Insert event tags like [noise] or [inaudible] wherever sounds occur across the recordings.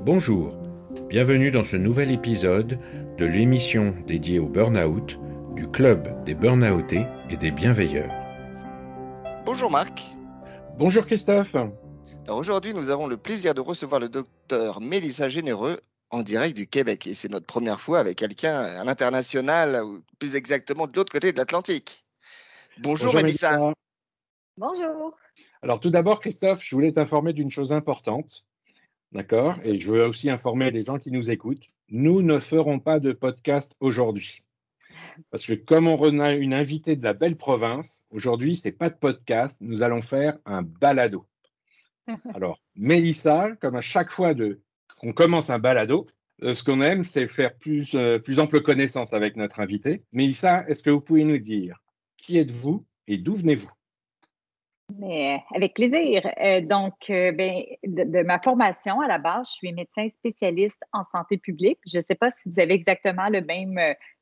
Bonjour, bienvenue dans ce nouvel épisode de l'émission dédiée au burn-out du Club des Burnoutés et des Bienveilleurs. Bonjour Marc. Bonjour Christophe. Aujourd'hui, nous avons le plaisir de recevoir le docteur Mélissa Généreux en direct du Québec. Et c'est notre première fois avec quelqu'un à l'international, ou plus exactement de l'autre côté de l'Atlantique. Bonjour, Mélissa. Bonjour. Alors tout d'abord, Christophe, je voulais t'informer d'une chose importante. D'accord? Et je veux aussi informer les gens qui nous écoutent. Nous ne ferons pas de podcast aujourd'hui. Parce que comme on a une invitée de la belle province, aujourd'hui, ce n'est pas de podcast, nous allons faire un balado. [laughs] Alors, Mélissa, comme à chaque fois qu'on commence un balado, euh, ce qu'on aime, c'est faire plus, euh, plus ample connaissance avec notre invité. Mélissa, est-ce que vous pouvez nous dire qui êtes-vous et d'où venez-vous? Mais avec plaisir. Euh, donc, ben, de, ma formation à la base, je suis médecin spécialiste en santé publique. Je ne sais pas si vous avez exactement le même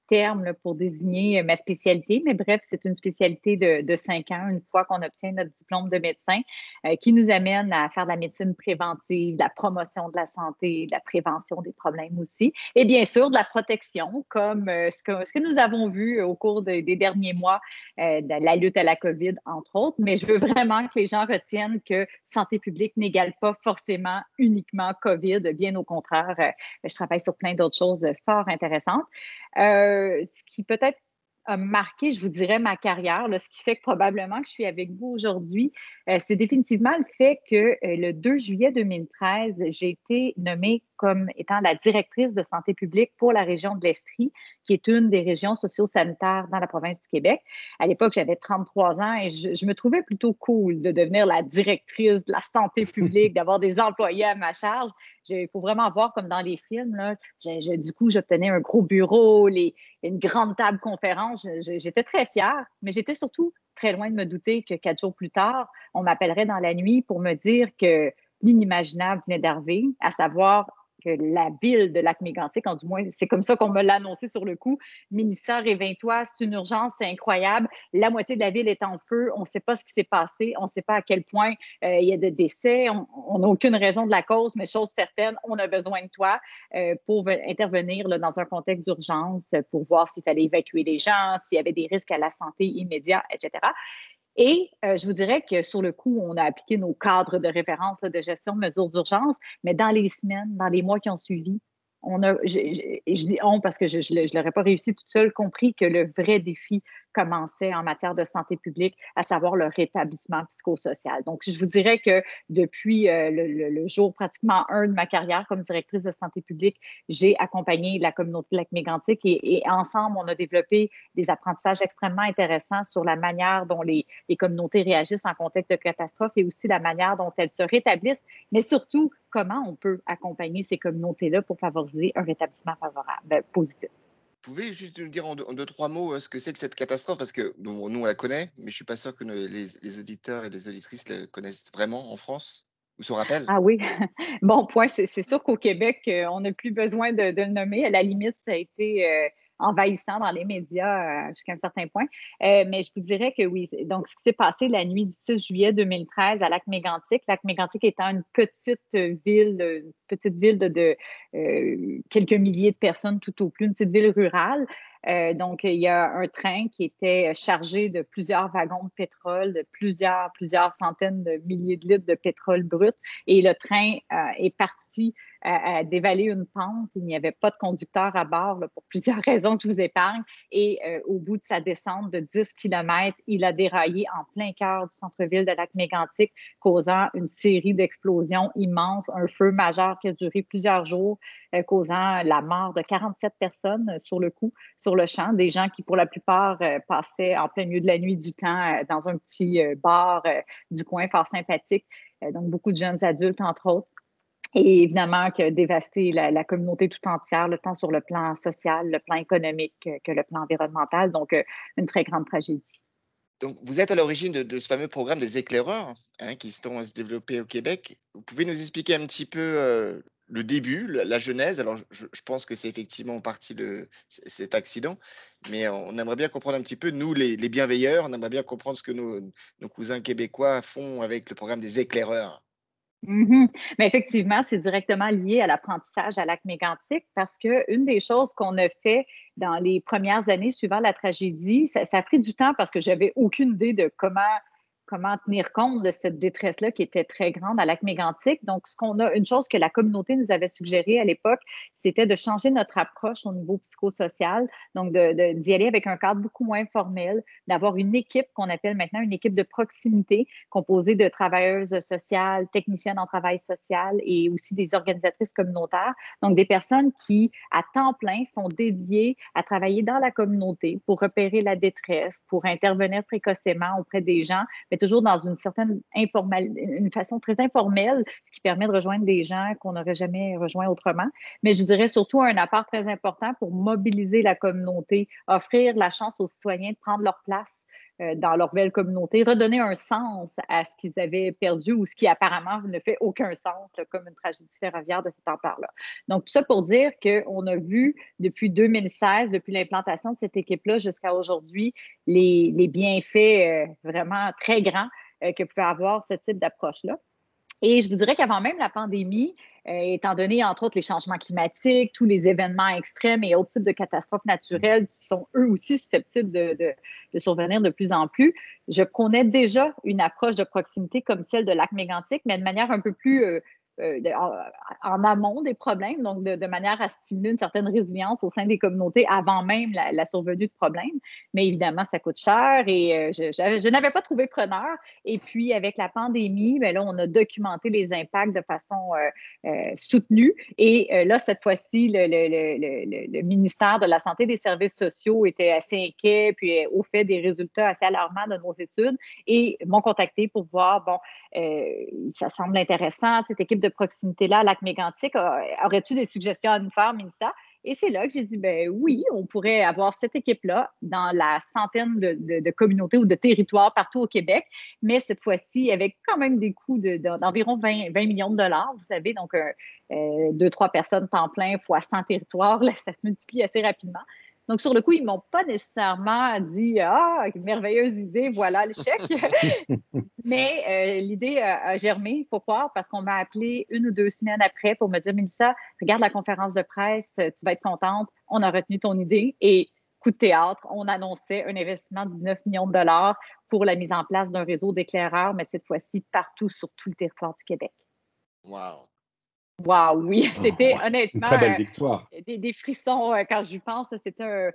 terme pour désigner euh, ma spécialité, mais bref, c'est une spécialité de, cinq ans, une fois qu'on obtient notre diplôme de médecin, euh, qui nous amène à faire de la médecine préventive, de la promotion de la santé, de la prévention des problèmes aussi, et bien sûr de la protection, comme euh, ce, que, nous avons vu au cours des derniers mois de la lutte à la COVID, entre autres. Mais je veux vraiment que les gens retiennent que santé publique n'égale pas forcément uniquement COVID, bien au contraire, je travaille sur plein d'autres choses fort intéressantes. Euh, ce qui peut-être a marqué, je vous dirais, ma carrière, ce qui fait que probablement que je suis avec vous aujourd'hui, euh, c'est définitivement le fait que euh, le 2 juillet 2013, j'ai été nommée comme étant la directrice de santé publique pour la région de l'Estrie, qui est une des régions socio-sanitaires dans la province du Québec. À l'époque, j'avais 33 ans et je, me trouvais plutôt cool de devenir la directrice de la santé [laughs] publique, d'avoir des employés à ma charge. Il faut vraiment voir comme dans les films. Là, du coup, j'obtenais un gros bureau, les, une grande table conférence. J'étais très fière, mais j'étais surtout très loin de me douter que quatre jours plus tard, on m'appellerait dans la nuit pour me dire que l'inimaginable venait d'arriver, à savoir la ville de Lac-Mégantic, en du moins, c'est comme ça qu'on me l'a annoncé sur le coup. Ministère, réveille-toi, c'est une urgence, c'est incroyable. La moitié de la ville est en feu. On ne sait pas ce qui s'est passé. On ne sait pas à quel point euh, il y a de décès. On n'a aucune raison de la cause, mais chose certaine, on a besoin de toi euh, pour intervenir dans un contexte d'urgence, pour voir s'il fallait évacuer les gens, s'il y avait des risques à la santé immédiat, etc. Et euh, je vous dirais que sur le coup, on a appliqué nos cadres de référence de gestion de mesures d'urgence, mais dans les semaines, dans les mois qui ont suivi, on a, je, dis on parce que je ne l'aurais pas réussi toute seule, compris que le vrai défi commençait en matière de santé publique, à savoir le rétablissement psychosocial. Donc, je vous dirais que depuis euh, le, jour pratiquement un de ma carrière comme directrice de santé publique, j'ai accompagné la communauté de lac mégantic et, ensemble, on a développé des apprentissages extrêmement intéressants sur la manière dont les, les communautés réagissent en contexte de catastrophe et aussi la manière dont elles se rétablissent, mais surtout comment on peut accompagner ces communautés-là pour favoriser un rétablissement favorable, positif pouvez juste nous dire en deux, trois mots euh, ce que c'est que cette catastrophe? Parce que nous, on la connaît, mais je ne suis pas sûr que les, auditeurs et les auditrices la connaissent vraiment en France ou se rappellent. Ah oui, [laughs] bon point. C'est sûr qu'au Québec, euh, on n'a plus besoin de, le nommer. À la limite, ça a été euh, envahissant dans les médias jusqu'à un certain point. mais je vous dirais que oui. Donc, ce qui s'est passé la nuit du 6 juillet 2013 à Lac-Mégantic, Lac-Mégantic étant une petite ville, une petite ville de, quelques milliers de personnes tout au plus, une petite ville rurale. donc, il y a un train qui était chargé de plusieurs wagons de pétrole, de plusieurs, plusieurs centaines de milliers de litres de pétrole brut. Et le train est parti à, dévaler une pente. Il n'y avait pas de conducteur à bord pour plusieurs [laughs] raisons que je vous épargne. Et euh, au bout de sa descente de 10 km, il a déraillé en plein cœur du centre-ville de Lac-Mégantic, causant une série d'explosions immenses, un feu majeur qui a duré plusieurs jours, euh, causant la mort de 47 personnes sur le coup, sur le champ, des gens qui, pour la plupart, euh, passaient en plein milieu de la nuit du temps dans un petit bar du coin fort sympathique. donc, beaucoup de jeunes adultes, entre autres et évidemment qui a dévasté la, communauté tout entière, le tant sur le plan social, le plan économique que le plan environnemental. Donc, euh, une très grande tragédie. Donc, vous êtes à l'origine de, ce fameux programme des éclaireurs hein, qui sont à se développer au Québec. Vous pouvez nous expliquer un petit peu euh, le début, la, genèse? Alors, je, pense que c'est effectivement en partie de cet accident, mais on aimerait bien comprendre un petit peu, nous, les, bienveilleurs, on aimerait bien comprendre ce que nos cousins québécois font avec le programme des éclaireurs. Mhm. Mais effectivement, c'est directement lié à l'apprentissage à lac mégantic parce qu'une des choses qu'on a fait dans les premières années suivant la tragédie, ça, ça a pris du temps parce que j'avais aucune idée de comment comment tenir compte de cette détresse-là qui était très grande à lac mégantic. Donc, ce qu'on a, une chose que la communauté nous avait suggéré à l'époque, c'était de changer notre approche au niveau psychosocial, donc de, d'y aller avec un cadre beaucoup moins formel, d'avoir une équipe qu'on appelle maintenant une équipe de proximité, composée de travailleuses sociales, techniciennes en travail social et aussi des organisatrices communautaires. Donc, des personnes qui, à temps plein, sont dédiées à travailler dans la communauté pour repérer la détresse, pour intervenir précocement auprès des gens, mais toujours dans une certaine une façon très informelle, ce qui permet de rejoindre des gens qu'on n'aurait jamais rejoints autrement. Mais je dirais surtout un apport très important pour mobiliser la communauté, offrir la chance aux citoyens de prendre leur place dans leur belle communauté, redonner un sens à ce qu'ils avaient perdu ou ce qui apparemment ne fait aucun sens, comme une tragédie ferroviaire de cette ampleur-là. Donc, tout ça pour dire qu'on a vu depuis 2016, depuis l'implantation de cette équipe-là jusqu'à aujourd'hui, les, les, bienfaits euh, vraiment très grands euh, que pouvait avoir ce type d'approche-là. Et je vous dirais qu'avant même la pandémie, euh, étant donné, entre autres, les changements climatiques, tous les événements extrêmes et autres types de catastrophes naturelles qui sont eux aussi susceptibles de, survenir de plus en plus, je connais déjà une approche de proximité comme celle de lac mégantic, mais de manière un peu plus euh, euh, en, amont des problèmes, donc de, manière à stimuler une certaine résilience au sein des communautés avant même la, survenue de problèmes. Mais évidemment, ça coûte cher et euh, je, n'avais pas trouvé preneur. Et puis, avec la pandémie, bien là, on a documenté les impacts de façon euh, soutenue. Et là, cette fois-ci, le, le, ministère de la Santé et des Services sociaux était assez inquiet, puis au fait des résultats assez alarmants de nos études et m'ont contacté pour voir, bon, ça semble intéressant, cette équipe de proximité-là, Lac Mégantic, aurais-tu des suggestions à nous faire, Mélissa? Et c'est là que j'ai dit, ben oui, on pourrait avoir cette équipe-là dans la centaine de, communautés ou de territoires partout au Québec, mais cette fois-ci avec quand même des coûts d'environ 20, 20, millions de dollars, vous savez, donc euh, euh, deux, trois personnes temps plein fois 100 territoires, [laughs] ça se multiplie assez rapidement. Donc, sur le coup, ils ne m'ont pas nécessairement dit Ah, merveilleuse idée, voilà le chèque. [laughs] [laughs] Mais euh, l'idée a, germé, il faut croire, parce qu'on m'a appelé une ou deux semaines après pour me dire Mélissa, regarde la conférence de presse, tu vas être contente, on a retenu ton idée. Et coup de théâtre, on annonçait un investissement de 19 millions de dollars pour la mise en place d'un réseau d'éclaireurs, mais cette fois-ci partout sur tout le territoire du Québec. Wow! Wow, oui, [laughs] c'était honnêtement. Une très belle victoire. des, frissons euh, quand j'y pense. C'était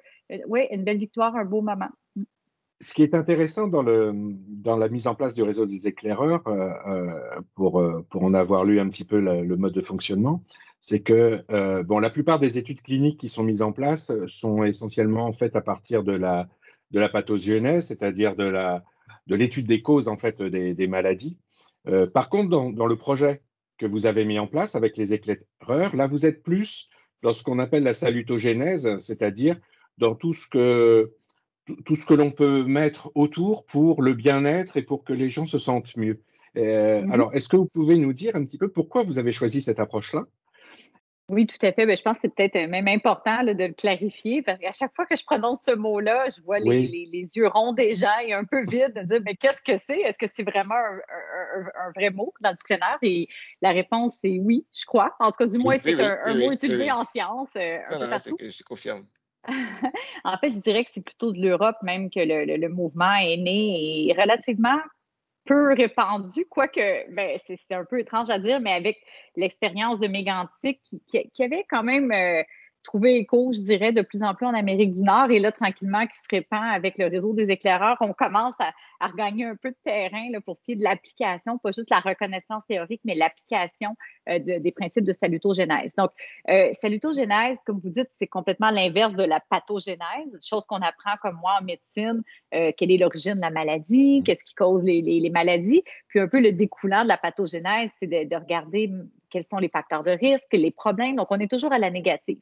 oui, une belle victoire, un beau moment. Mm. Ce qui est intéressant dans, le, dans la mise en place du réseau des éclaireurs, euh, euh, pour, pour en avoir lu un petit peu le mode de fonctionnement, c'est que bon, la plupart des études cliniques qui sont mises en place sont essentiellement faites à partir de la, de la pathogénèse, c'est-à-dire de l'étude de des causes en fait, des, des maladies. par contre, dans, dans le projet que vous avez mis en place avec les éclaireurs. Là, vous êtes plus dans ce qu'on appelle la salutogénèse, c'est-à-dire dans tout ce que tout ce que l'on peut mettre autour pour le bien-être et pour que les gens se sentent mieux. Euh, mhm. Alors, est-ce que vous pouvez nous dire un petit peu pourquoi vous avez choisi cette approche-là? Oui, tout à fait. Ben, je pense que c'est peut-être même important de le clarifier parce qu'à chaque fois que je prononce ce mot-là, je vois les, yeux ronds des gens et un peu vides de dire Mais qu'est-ce que c'est? Est-ce que c'est vraiment un, vrai mot dans le dictionnaire? Et la réponse, c'est oui, je crois. En tout cas, du moins, c'est un, mot utilisé en science. Euh, je confirme. [laughs] en fait, je dirais que c'est plutôt de l'Europe même que le, le, mouvement est né et relativement peu répandu, quoique ben, c'est un peu étrange à dire, mais avec l'expérience de Mégantic qui, avait quand même euh, trouver écho, je dirais, de plus en plus en Amérique du Nord. Et là, tranquillement, qui se répand avec le réseau des éclaireurs, on commence à, regagner un peu de terrain là, pour ce qui est de l'application, pas juste la reconnaissance théorique, mais l'application euh, des principes de salutogénèse. Donc, euh, salutogénèse, comme vous dites, c'est complètement l'inverse de la pathogénèse, chose qu'on apprend comme moi en médecine, euh, quelle est l'origine de la maladie, qu'est-ce qui cause les, les, maladies. Puis un peu le découlant de la pathogénèse, c'est de, de regarder quels sont les facteurs de risque, les problèmes. Donc, on est toujours à la négative.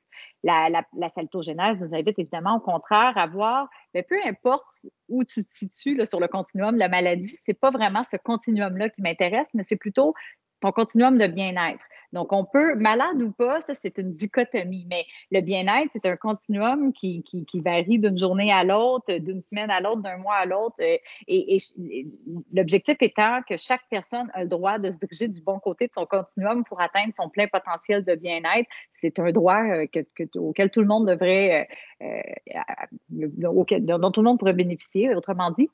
La, la, nous invite évidemment au contraire à voir, mais peu importe où tu te situes sur le continuum de la maladie, c'est pas vraiment ce continuum-là qui m'intéresse, mais c'est plutôt ton continuum de bien-être. Donc, on peut, malade ou pas, ça, c'est une dichotomie. Mais le bien-être, c'est un continuum qui, qui, varie d'une journée à l'autre, d'une semaine à l'autre, d'un mois à l'autre. Euh, et, l'objectif étant que chaque personne a le droit de se diriger du bon côté de son continuum pour atteindre son plein potentiel de bien-être. C'est un droit euh, que, auquel tout le monde devrait, euh, auquel, dont tout le monde pourrait bénéficier, autrement dit.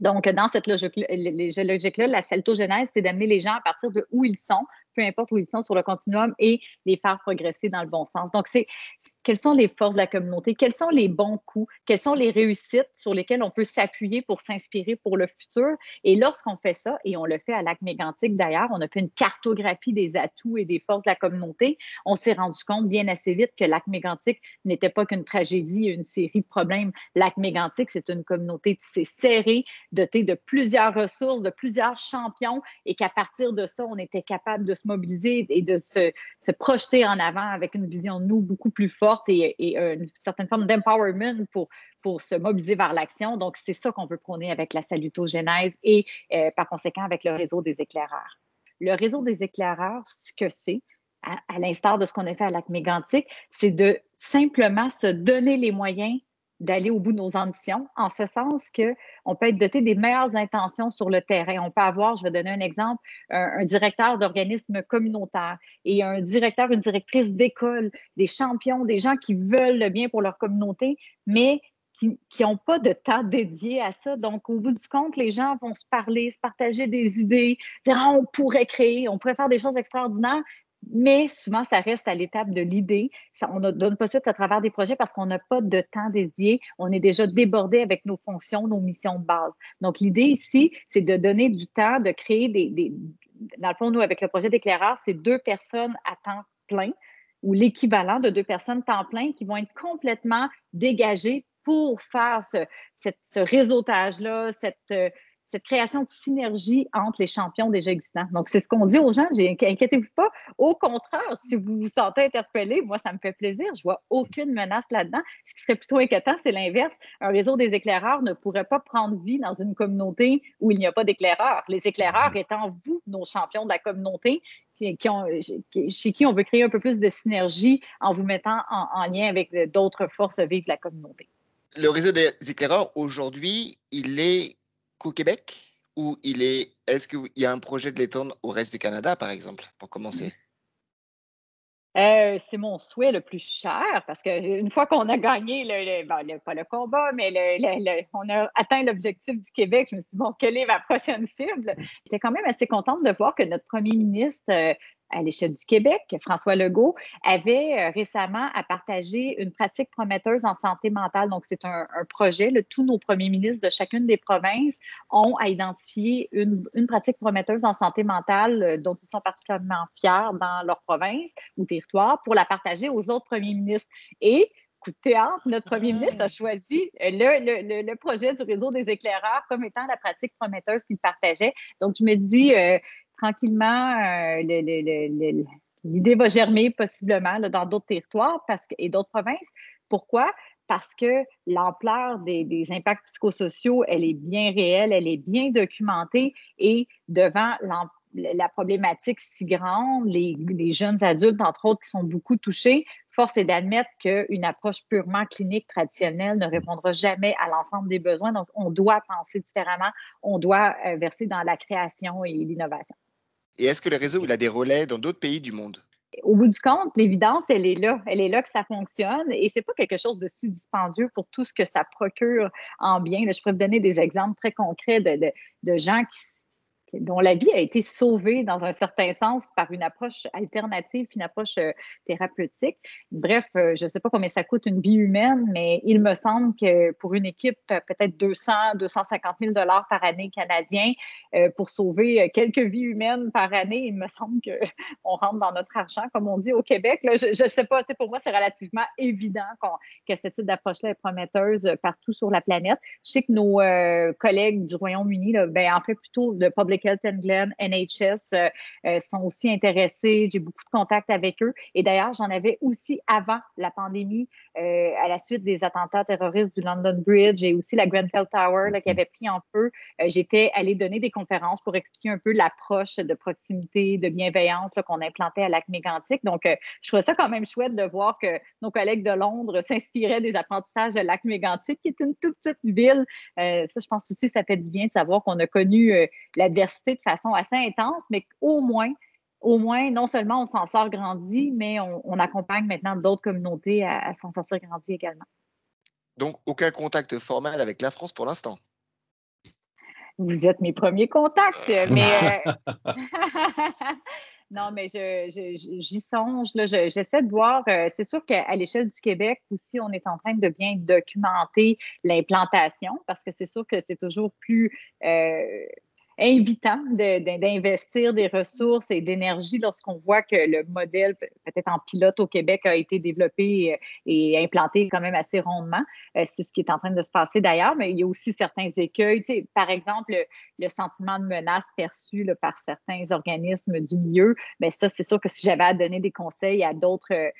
Donc, dans cette logique-là, la saltogenèse, c'est d'amener les gens à partir de où ils sont, peu importe où ils sont sur le continuum, et les faire progresser dans le bon sens. Donc, c'est quelles sont les forces de la communauté, quels sont les bons coups, quelles sont les réussites sur lesquelles on peut s'appuyer pour s'inspirer pour le futur. Et lorsqu'on fait ça, et on le fait à Lac Mégantic d'ailleurs, on a fait une cartographie des atouts et des forces de la communauté, on s'est rendu compte bien assez vite que Lac Mégantic n'était pas qu'une tragédie, une série de problèmes. Lac Mégantic, c'est une communauté tissée serrée, dotée de plusieurs ressources, de plusieurs champions, et qu'à partir de ça, on était capable de se mobiliser et de se, se projeter en avant avec une vision de nous beaucoup plus forte et, une certaine forme d'empowerment pour, se mobiliser vers l'action. Donc, c'est ça qu'on veut prôner avec la salutogénèse et euh, par conséquent avec le réseau des éclaireurs. Le réseau des éclaireurs, ce que c'est, à, à l'instar de ce qu'on a fait à Lac Mégantic, c'est de simplement se donner les moyens d'aller au bout de nos ambitions, en ce sens qu'on peut être doté des meilleures intentions sur le terrain. On peut avoir, je vais donner un exemple, un, directeur d'organisme communautaire et un directeur, une directrice d'école, des champions, des gens qui veulent le bien pour leur communauté, mais qui n'ont pas de temps dédié à ça. Donc, au bout du compte, les gens vont se parler, se partager des idées, dire ah, on pourrait créer, on pourrait faire des choses extraordinaires, mais souvent, ça reste à l'étape de l'idée. On ne donne pas suite à travers des projets parce qu'on n'a pas de temps dédié. On est déjà débordé avec nos fonctions, nos missions de base. Donc, l'idée ici, c'est de donner du temps, de créer des, Dans le fond, nous, avec le projet d'éclairage, c'est deux personnes à temps plein ou l'équivalent de deux personnes temps plein qui vont être complètement dégagées pour faire ce, ce réseautage-là, cette, euh, cette création de synergie entre les champions déjà existants. Donc, c'est ce qu'on dit aux gens. Inquiétez-vous pas. Au contraire, si vous vous sentez interpellé, moi, ça me fait plaisir. Je vois aucune menace là-dedans. Ce qui serait plutôt inquiétant, c'est l'inverse. Un réseau des éclaireurs ne pourrait pas prendre vie dans une communauté où il n'y a pas d'éclaireurs. Les éclaireurs mm-hmm. étant vous, nos champions de la communauté, qui, ont, chez qui on veut créer un peu plus de synergie en vous mettant en, en lien avec d'autres forces vives de la communauté. Le réseau des éclaireurs, aujourd'hui, il est qu'au Québec ou il est est-ce qu'il y a un projet de l'étendre au reste du Canada, par exemple, pour commencer? Euh, c'est mon souhait le plus cher parce qu'une fois qu'on a gagné, le, pas le combat, mais on a atteint l'objectif du Québec, je me suis dit, bon, quelle est ma prochaine cible? J'étais quand même assez contente de voir que notre premier ministre euh, à l'échelle du Québec, François Legault, avait euh, récemment à partager une pratique prometteuse en santé mentale. Donc, c'est un, projet. Tous nos premiers ministres de chacune des provinces ont à identifier une, une pratique prometteuse en santé mentale euh, dont ils sont particulièrement fiers dans leur province ou territoire pour la partager aux autres premiers ministres. Et coup de théâtre, notre premier ministre a choisi euh, le, le, le, projet du réseau des éclaireurs comme étant la pratique prometteuse qu'il partageait. Donc, je me dis, tranquillement, euh, l'idée va germer possiblement dans d'autres territoires parce que, et d'autres provinces. Pourquoi? Parce que l'ampleur des, impacts psychosociaux, elle est bien réelle, elle est bien documentée et devant la problématique si grande, les, les, jeunes adultes, entre autres, qui sont beaucoup touchés, force est d'admettre qu'une approche purement clinique traditionnelle ne répondra jamais à l'ensemble des besoins. Donc, on doit penser différemment, on doit euh, verser dans la création et l'innovation. Et est-ce que le réseau a des relais dans d'autres pays du monde? Au bout du compte, l'évidence, elle est là. Elle est là que ça fonctionne et c'est pas quelque chose de si dispendieux pour tout ce que ça procure en bien. je pourrais vous donner des exemples très concrets de gens qui, dont la vie a été sauvée dans un certain sens par une approche alternative, une approche euh, thérapeutique. Bref, euh, je ne sais pas combien ça coûte une vie humaine, mais il me semble que pour une équipe, euh, peut-être 200, 250 000 dollars par année canadien pour sauver quelques vies humaines par année, il me semble qu'on [laughs] rentre dans notre argent, comme on dit au Québec. je ne sais pas, pour moi, c'est relativement évident que ce type d'approche-là est prometteuse partout sur la planète. Je sais que nos collègues du Royaume-Uni ben, en fait plutôt de public Public Health England, NHS sont aussi intéressés. J'ai beaucoup de contacts avec eux. Et d'ailleurs, j'en avais aussi avant la pandémie, à la suite des attentats terroristes du London Bridge et aussi la Grenfell Tower qui avait pris en feu. J'étais allée donner des conférences pour expliquer un peu l'approche de proximité, de bienveillance qu'on implantait à lac mégantic. Donc, je trouvais ça quand même chouette de voir que nos collègues de Londres s'inspiraient des apprentissages de lac mégantic, qui est une toute petite ville. ça, je pense aussi, ça fait du bien de savoir qu'on a connu l'adversité de façon assez intense, mais au moins, au moins, non seulement on s'en sort grandi, mais on, accompagne maintenant d'autres communautés à, s'en sortir grandi également. Donc, aucun contact formel avec la France pour l'instant? Vous êtes mes premiers contacts, mais euh, [laughs] non, mais j'y songe. J'essaie de voir. Euh, c'est sûr qu'à l'échelle du Québec aussi, on est en train de bien documenter l'implantation parce que c'est sûr que c'est toujours plus euh, invitant d'investir des ressources et d'énergie lorsqu'on voit que le modèle, peut-être en pilote au Québec, a été développé et implanté quand même assez rondement. Euh, c'est ce qui est en train de se passer d'ailleurs, mais il y a aussi certains écueils. par exemple, le, sentiment de menace perçu par certains organismes du milieu, bien ça, c'est sûr que si j'avais à donner des conseils à d'autres euh,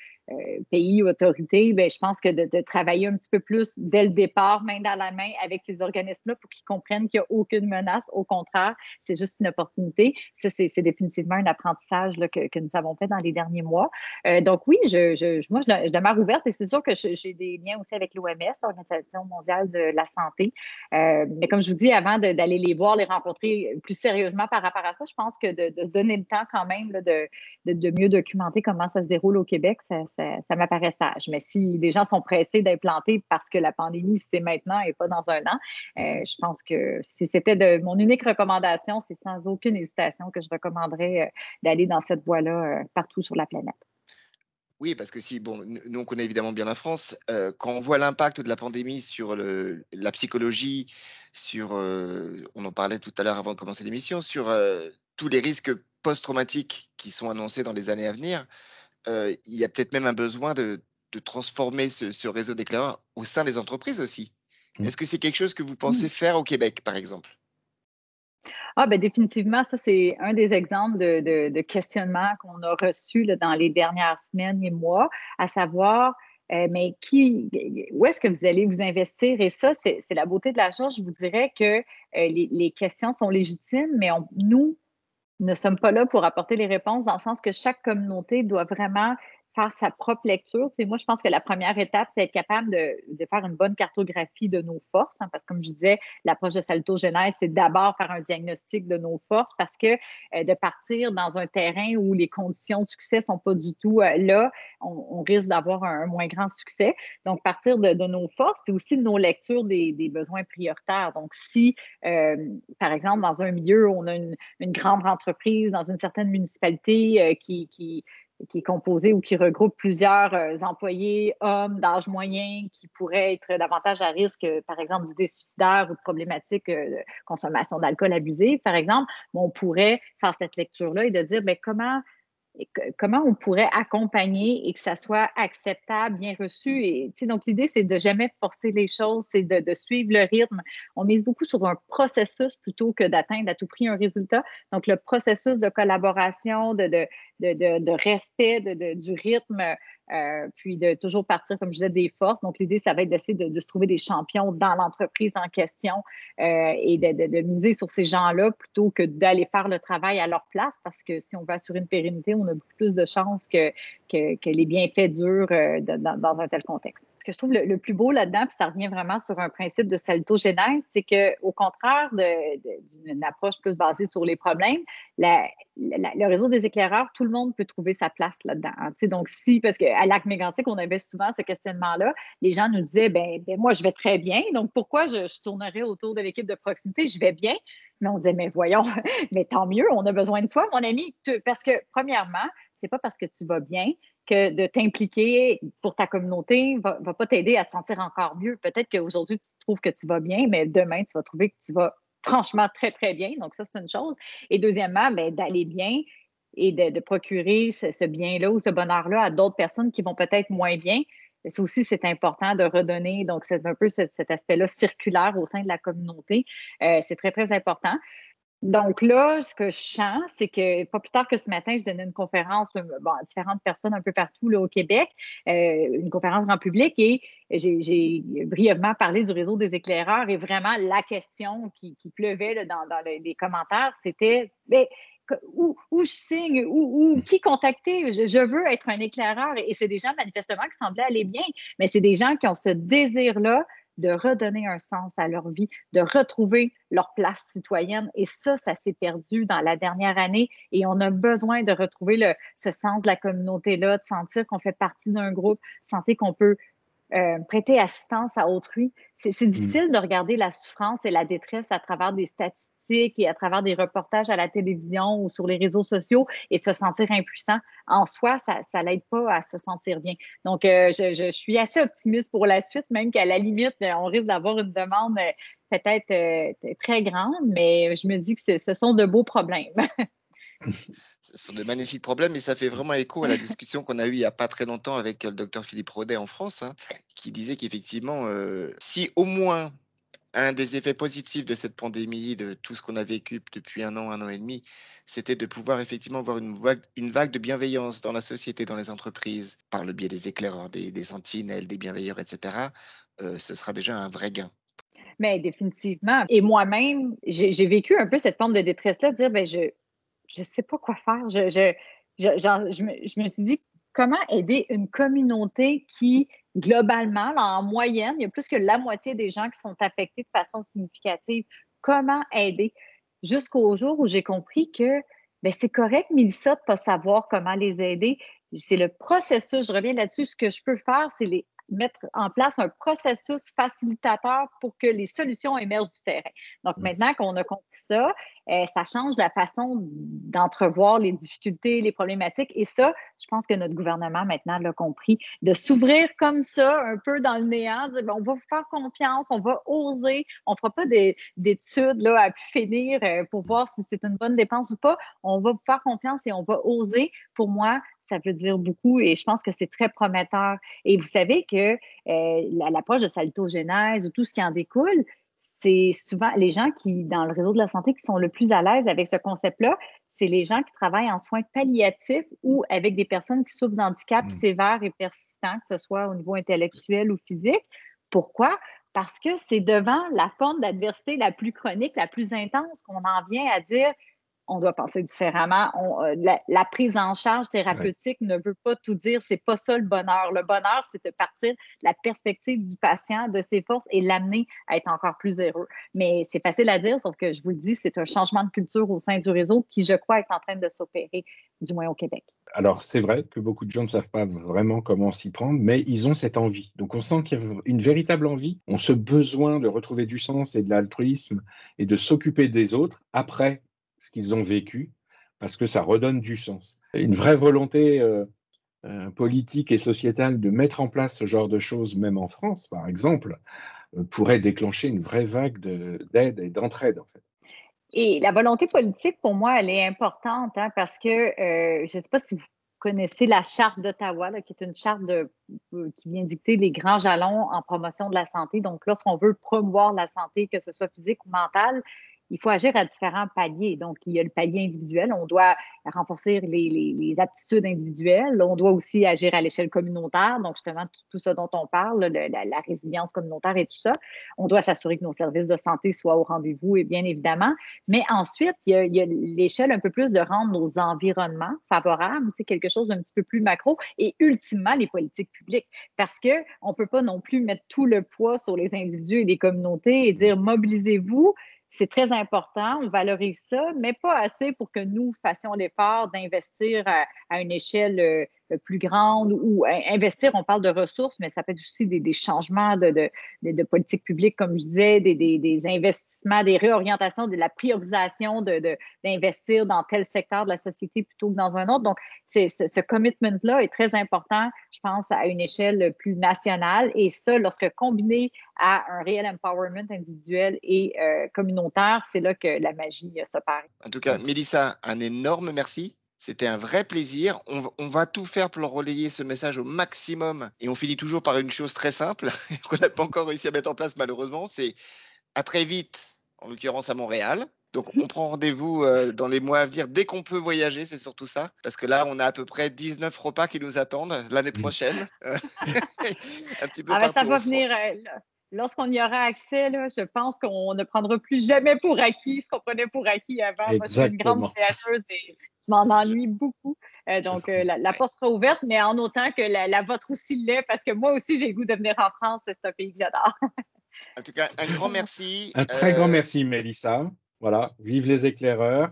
pays ou autorités, ben, je pense que de, travailler un petit peu plus dès le départ, main dans la main avec ces organismes-là pour qu'ils comprennent qu'il n'y a aucune menace. Au contraire, c'est juste une opportunité. Ça, c'est définitivement un apprentissage là, que, que, nous avons fait dans les derniers mois. Euh, donc oui, je, je, moi, je, demeure ouverte et c'est sûr que j'ai des liens aussi avec l'OMS, l'Organisation mondiale de la santé. Euh, mais comme je vous dis, avant d'aller les voir, les rencontrer plus sérieusement par rapport à ça, je pense que de, se donner le temps quand même là, de, de, mieux documenter comment ça se déroule au Québec, ça, ça, m'apparaît sage. Mais si les gens sont pressés d'implanter parce que la pandémie, c'est maintenant et pas dans un an, euh, je pense que si c'était de mon unique recommandation, c'est sans aucune hésitation que je recommanderais euh, d'aller dans cette voie-là euh, partout sur la planète. Oui, parce que si, bon, nous on connaît évidemment bien la France, quand on voit l'impact de la pandémie sur la psychologie, sur, on en parlait tout à l'heure avant de commencer l'émission, sur tous les risques post-traumatiques qui sont annoncés dans les années à venir, il y a peut-être même un besoin de, transformer ce, réseau d'éclaireurs au sein des entreprises aussi. Mmh. Est-ce que c'est quelque chose que vous pensez faire au Québec, par exemple? Ah, ben définitivement, ça, c'est un des exemples de, de, questionnements qu'on a reçus dans les dernières semaines et mois, à savoir, euh, mais qui, où est-ce que vous allez vous investir? Et ça, c'est la beauté de la chose. Je vous dirais que euh, les, questions sont légitimes, mais nous, ne sommes pas là pour apporter les réponses dans le sens que chaque communauté doit vraiment faire sa propre lecture. C'est moi, je pense que la première étape, c'est être capable de, de, faire une bonne cartographie de nos forces, hein, parce que comme je disais, l'approche de Salto Genèse, c'est d'abord faire un diagnostic de nos forces, parce que euh, de partir dans un terrain où les conditions de succès sont pas du tout euh, là, on, risque d'avoir un, moins grand succès. Donc, partir de, nos forces, puis aussi de nos lectures des, des besoins prioritaires. Donc, si, euh, par exemple, dans un milieu on a une, une grande entreprise, dans une certaine municipalité qui, qui qui est composé ou qui regroupe plusieurs euh, employés hommes d'âge moyen qui pourraient être davantage à risque, euh, par exemple, d'idées suicidaires ou de problématiques euh, de consommation d'alcool abusé, par exemple, on pourrait faire cette lecture-là et de dire ben, comment comment on pourrait accompagner et que ça soit acceptable, bien reçu. Et, donc, l'idée, c'est de jamais forcer les choses, c'est de, suivre le rythme. On mise beaucoup sur un processus plutôt que d'atteindre à tout prix un résultat. Donc, le processus de collaboration, de, de, de respect du rythme euh, puis de toujours partir, comme je disais, des forces. Donc, l'idée, ça va être d'essayer de, se trouver des champions dans l'entreprise en question euh, et de, miser sur ces gens-là plutôt que d'aller faire le travail à leur place parce que si on va assurer une pérennité, on a beaucoup plus de chances que, que, les bienfaits durent euh, dans un tel contexte que je trouve le, plus beau là-dedans, puis ça revient vraiment sur un principe de salutogénèse, c'est qu'au contraire d'une approche plus basée sur les problèmes, le réseau des éclaireurs, tout le monde peut trouver sa place là-dedans. Hein. donc, si, parce qu'à Lac Mégantic, on avait souvent ce questionnement-là, les gens nous disaient ben, ben, moi, je vais très bien, donc pourquoi je, je tournerais autour de l'équipe de proximité? Je vais bien. Mais on disait, mais voyons, [laughs] mais tant mieux, on a besoin de toi, mon ami, parce que, premièrement, c'est pas parce que tu vas bien que de t'impliquer pour ta communauté va, va pas t'aider à te sentir encore mieux. Peut-être qu'aujourd'hui, tu trouves que tu vas bien, mais demain, tu vas trouver que tu vas franchement très, très bien. Donc, ça, c'est une chose. Et deuxièmement, ben, d'aller bien et de, procurer ce, bien-là ou ce bonheur-là à d'autres personnes qui vont peut-être moins bien. Ça aussi, c'est important de redonner. Donc, c'est un peu cet, aspect-là circulaire au sein de la communauté. Euh, c'est très, très important. Donc là, ce que je sens, c'est que pas plus tard que ce matin, je donnais une conférence euh, à différentes personnes un peu partout là, au Québec, euh, une conférence grand public, et j'ai brièvement parlé du réseau des éclaireurs. Et vraiment, la question qui, pleuvait là, dans, les, commentaires, c'était mais, où, où, je signe, où, qui contacter? Je, je, veux être un éclaireur. Et c'est des gens manifestement qui semblaient aller bien, mais c'est des gens qui ont ce désir-là de redonner un sens à leur vie, de retrouver leur place citoyenne. Et ça, ça s'est perdu dans la dernière année et on a besoin de retrouver le, ce sens de la communauté-là, de sentir qu'on fait partie d'un groupe, sentir qu'on peut euh, prêter assistance à autrui. C'est mmh. difficile de regarder la souffrance et la détresse à travers des statistiques et à travers des reportages à la télévision ou sur les réseaux sociaux et se sentir impuissant. En soi, ça ne l'aide pas à se sentir bien. Donc, euh, je, suis assez optimiste pour la suite, même qu'à la limite, on risque d'avoir une demande euh, peut-être euh, très grande, mais je me dis que ce sont de beaux problèmes. [laughs] Ce sont de magnifiques problèmes et ça fait vraiment écho à la discussion qu'on a eue il n'y a pas très longtemps avec le docteur Philippe Rodet en France, hein, qui disait qu'effectivement, si au moins un des effets positifs de cette pandémie, de tout ce qu'on a vécu depuis un an, un an et demi, c'était de pouvoir effectivement avoir une vague, une vague de bienveillance dans la société, dans les entreprises, par le biais des éclaireurs, des, sentinelles, des bienveilleurs, etc. Euh, ce sera déjà un vrai gain. Mais définitivement. Et moi-même, j'ai vécu un peu cette forme de détresse-là, de dire, ben, je ne sais pas quoi faire. Je, je, je, me, je me suis dit, comment aider une communauté qui globalement, en moyenne, il y a plus que la moitié des gens qui sont affectés de façon significative. Comment aider? Jusqu'au jour où j'ai compris que ben, c'est correct, Mélissa, de ne pas savoir comment les aider. C'est le processus, je reviens là-dessus. Ce que je peux faire, c'est les mettre en place un processus facilitateur pour que les solutions émergent du terrain. Donc, mmh. maintenant qu'on a compris ça, euh, ça change la façon d'entrevoir les difficultés, les problématiques. Et ça, je pense que notre gouvernement maintenant l'a compris, de s'ouvrir comme ça, un peu dans le néant, dire, on va vous faire confiance, on va oser, on ne fera pas d'études à finir euh, pour voir si c'est une bonne dépense ou pas. On va vous faire confiance et on va oser. Pour moi, ça veut dire beaucoup et je pense que c'est très prometteur. Et vous savez que euh, l'approche de salitogénèse ou tout ce qui en découle, c'est souvent les gens qui, dans le réseau de la santé, qui sont le plus à l'aise avec ce concept-là, c'est les gens qui travaillent en soins palliatifs ou avec des personnes qui souffrent d'handicap sévère mmh. sévères et persistants, que ce soit au niveau intellectuel ou physique. Pourquoi? Parce que c'est devant la forme d'adversité la plus chronique, la plus intense, qu'on en vient à dire on doit penser différemment. Euh, la, prise en charge thérapeutique ne veut pas tout dire. C'est pas ça le bonheur. Le bonheur, c'est de partir de la perspective du patient, de ses forces et l'amener à être encore plus heureux. Mais c'est facile à dire, sauf que je vous le dis, c'est un changement de culture au sein du réseau qui, je crois, est en train de s'opérer, du moins au Québec. Alors, c'est vrai que beaucoup de gens ne savent pas vraiment comment s'y prendre, mais ils ont cette envie. Donc, on sent qu'il y a une véritable envie, on ce besoin de retrouver du sens et de l'altruisme et de s'occuper des autres après ce qu'ils ont vécu, parce que ça redonne du sens. Une vraie volonté euh, euh, politique et sociétale de mettre en place ce genre de choses, même en France, par exemple, euh, pourrait déclencher une vraie vague d'aide et d'entraide, en fait. Et la volonté politique, pour moi, elle est importante hein, parce que je ne sais pas si vous connaissez la charte d'Ottawa, qui est une charte qui vient dicter les grands jalons en promotion de la santé. Donc, lorsqu'on veut promouvoir la santé, que ce soit physique ou mentale, il faut agir à différents paliers. Donc, il y a le palier individuel. On doit renforcer les, aptitudes individuelles. On doit aussi agir à l'échelle communautaire. Donc, justement, tout, ce dont on parle, la, résilience communautaire et tout ça. On doit s'assurer que nos services de santé soient au rendez-vous, et bien évidemment. Mais ensuite, il y a, l'échelle un peu plus de rendre nos environnements favorables. C'est quelque chose d'un petit peu plus macro. Et ultimement, les politiques publiques. Parce qu'on ne peut pas non plus mettre tout le poids sur les individus et les communautés et dire mobilisez-vous c'est très important, on valorise ça, mais pas assez pour que nous fassions l'effort d'investir à, une échelle euh, plus grande ou investir, on parle de ressources, mais ça peut être aussi des, changements de, de, de, politique publique, comme je disais, des, des, investissements, des réorientations, de la priorisation d'investir dans tel secteur de la société plutôt que dans un autre. Donc, ce, commitment-là est très important, je pense, à une échelle plus nationale. Et ça, lorsque combiné à un réel empowerment individuel et euh, communautaire, c'est là que la magie s'opère. En tout cas, Mélissa, un énorme merci. C'était un vrai plaisir. On, va tout faire pour relayer ce message au maximum. Et on finit toujours par une chose très simple [laughs] qu'on n'a pas encore réussi à mettre en place malheureusement. C'est à très vite, en l'occurrence à Montréal. Donc, on prend rendez-vous euh, dans les mois à venir dès qu'on peut voyager, c'est surtout ça. Parce que là, on a à peu près 19 repas qui nous attendent l'année mmh. prochaine. [laughs] [laughs] un petit peu ah ben, ça va venir. Euh, lorsqu'on y aura accès, là, je pense qu'on ne prendra plus jamais pour acquis ce qu'on prenait pour acquis avant. Moi, je suis une grande voyageuse et je m'en ennuie beaucoup. Euh, donc, la, porte sera ouverte, mais en autant que la, la vôtre aussi l'est, parce que moi aussi, j'ai le goût de venir en France. C'est un pays que j'adore. En tout cas, un grand merci. Un très grand merci, Mélissa. Voilà, vive les éclaireurs.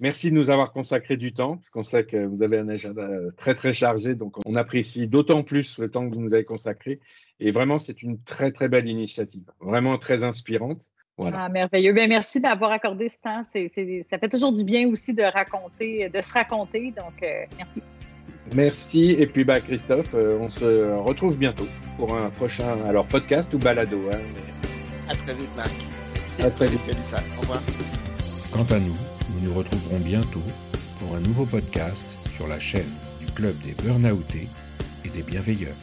Merci de nous avoir consacré du temps, parce qu'on sait que vous avez un agenda très, très chargé. Donc, on apprécie d'autant plus le temps que vous nous avez consacré. Et vraiment, c'est une très, très belle initiative, vraiment très inspirante. Voilà. Ah, merveilleux. Bien, merci d'avoir accordé ce temps. ça fait toujours du bien aussi de raconter, de se raconter. Donc, euh, merci. Merci. Et puis, bah, Christophe, euh, on se retrouve bientôt pour un prochain alors podcast ou balado. Hein, À très vite, Marc. À très vite. Au revoir. Quant à nous, nous nous retrouverons bientôt pour un nouveau podcast sur la chaîne du Club des Burnoutés et des Bienveilleurs.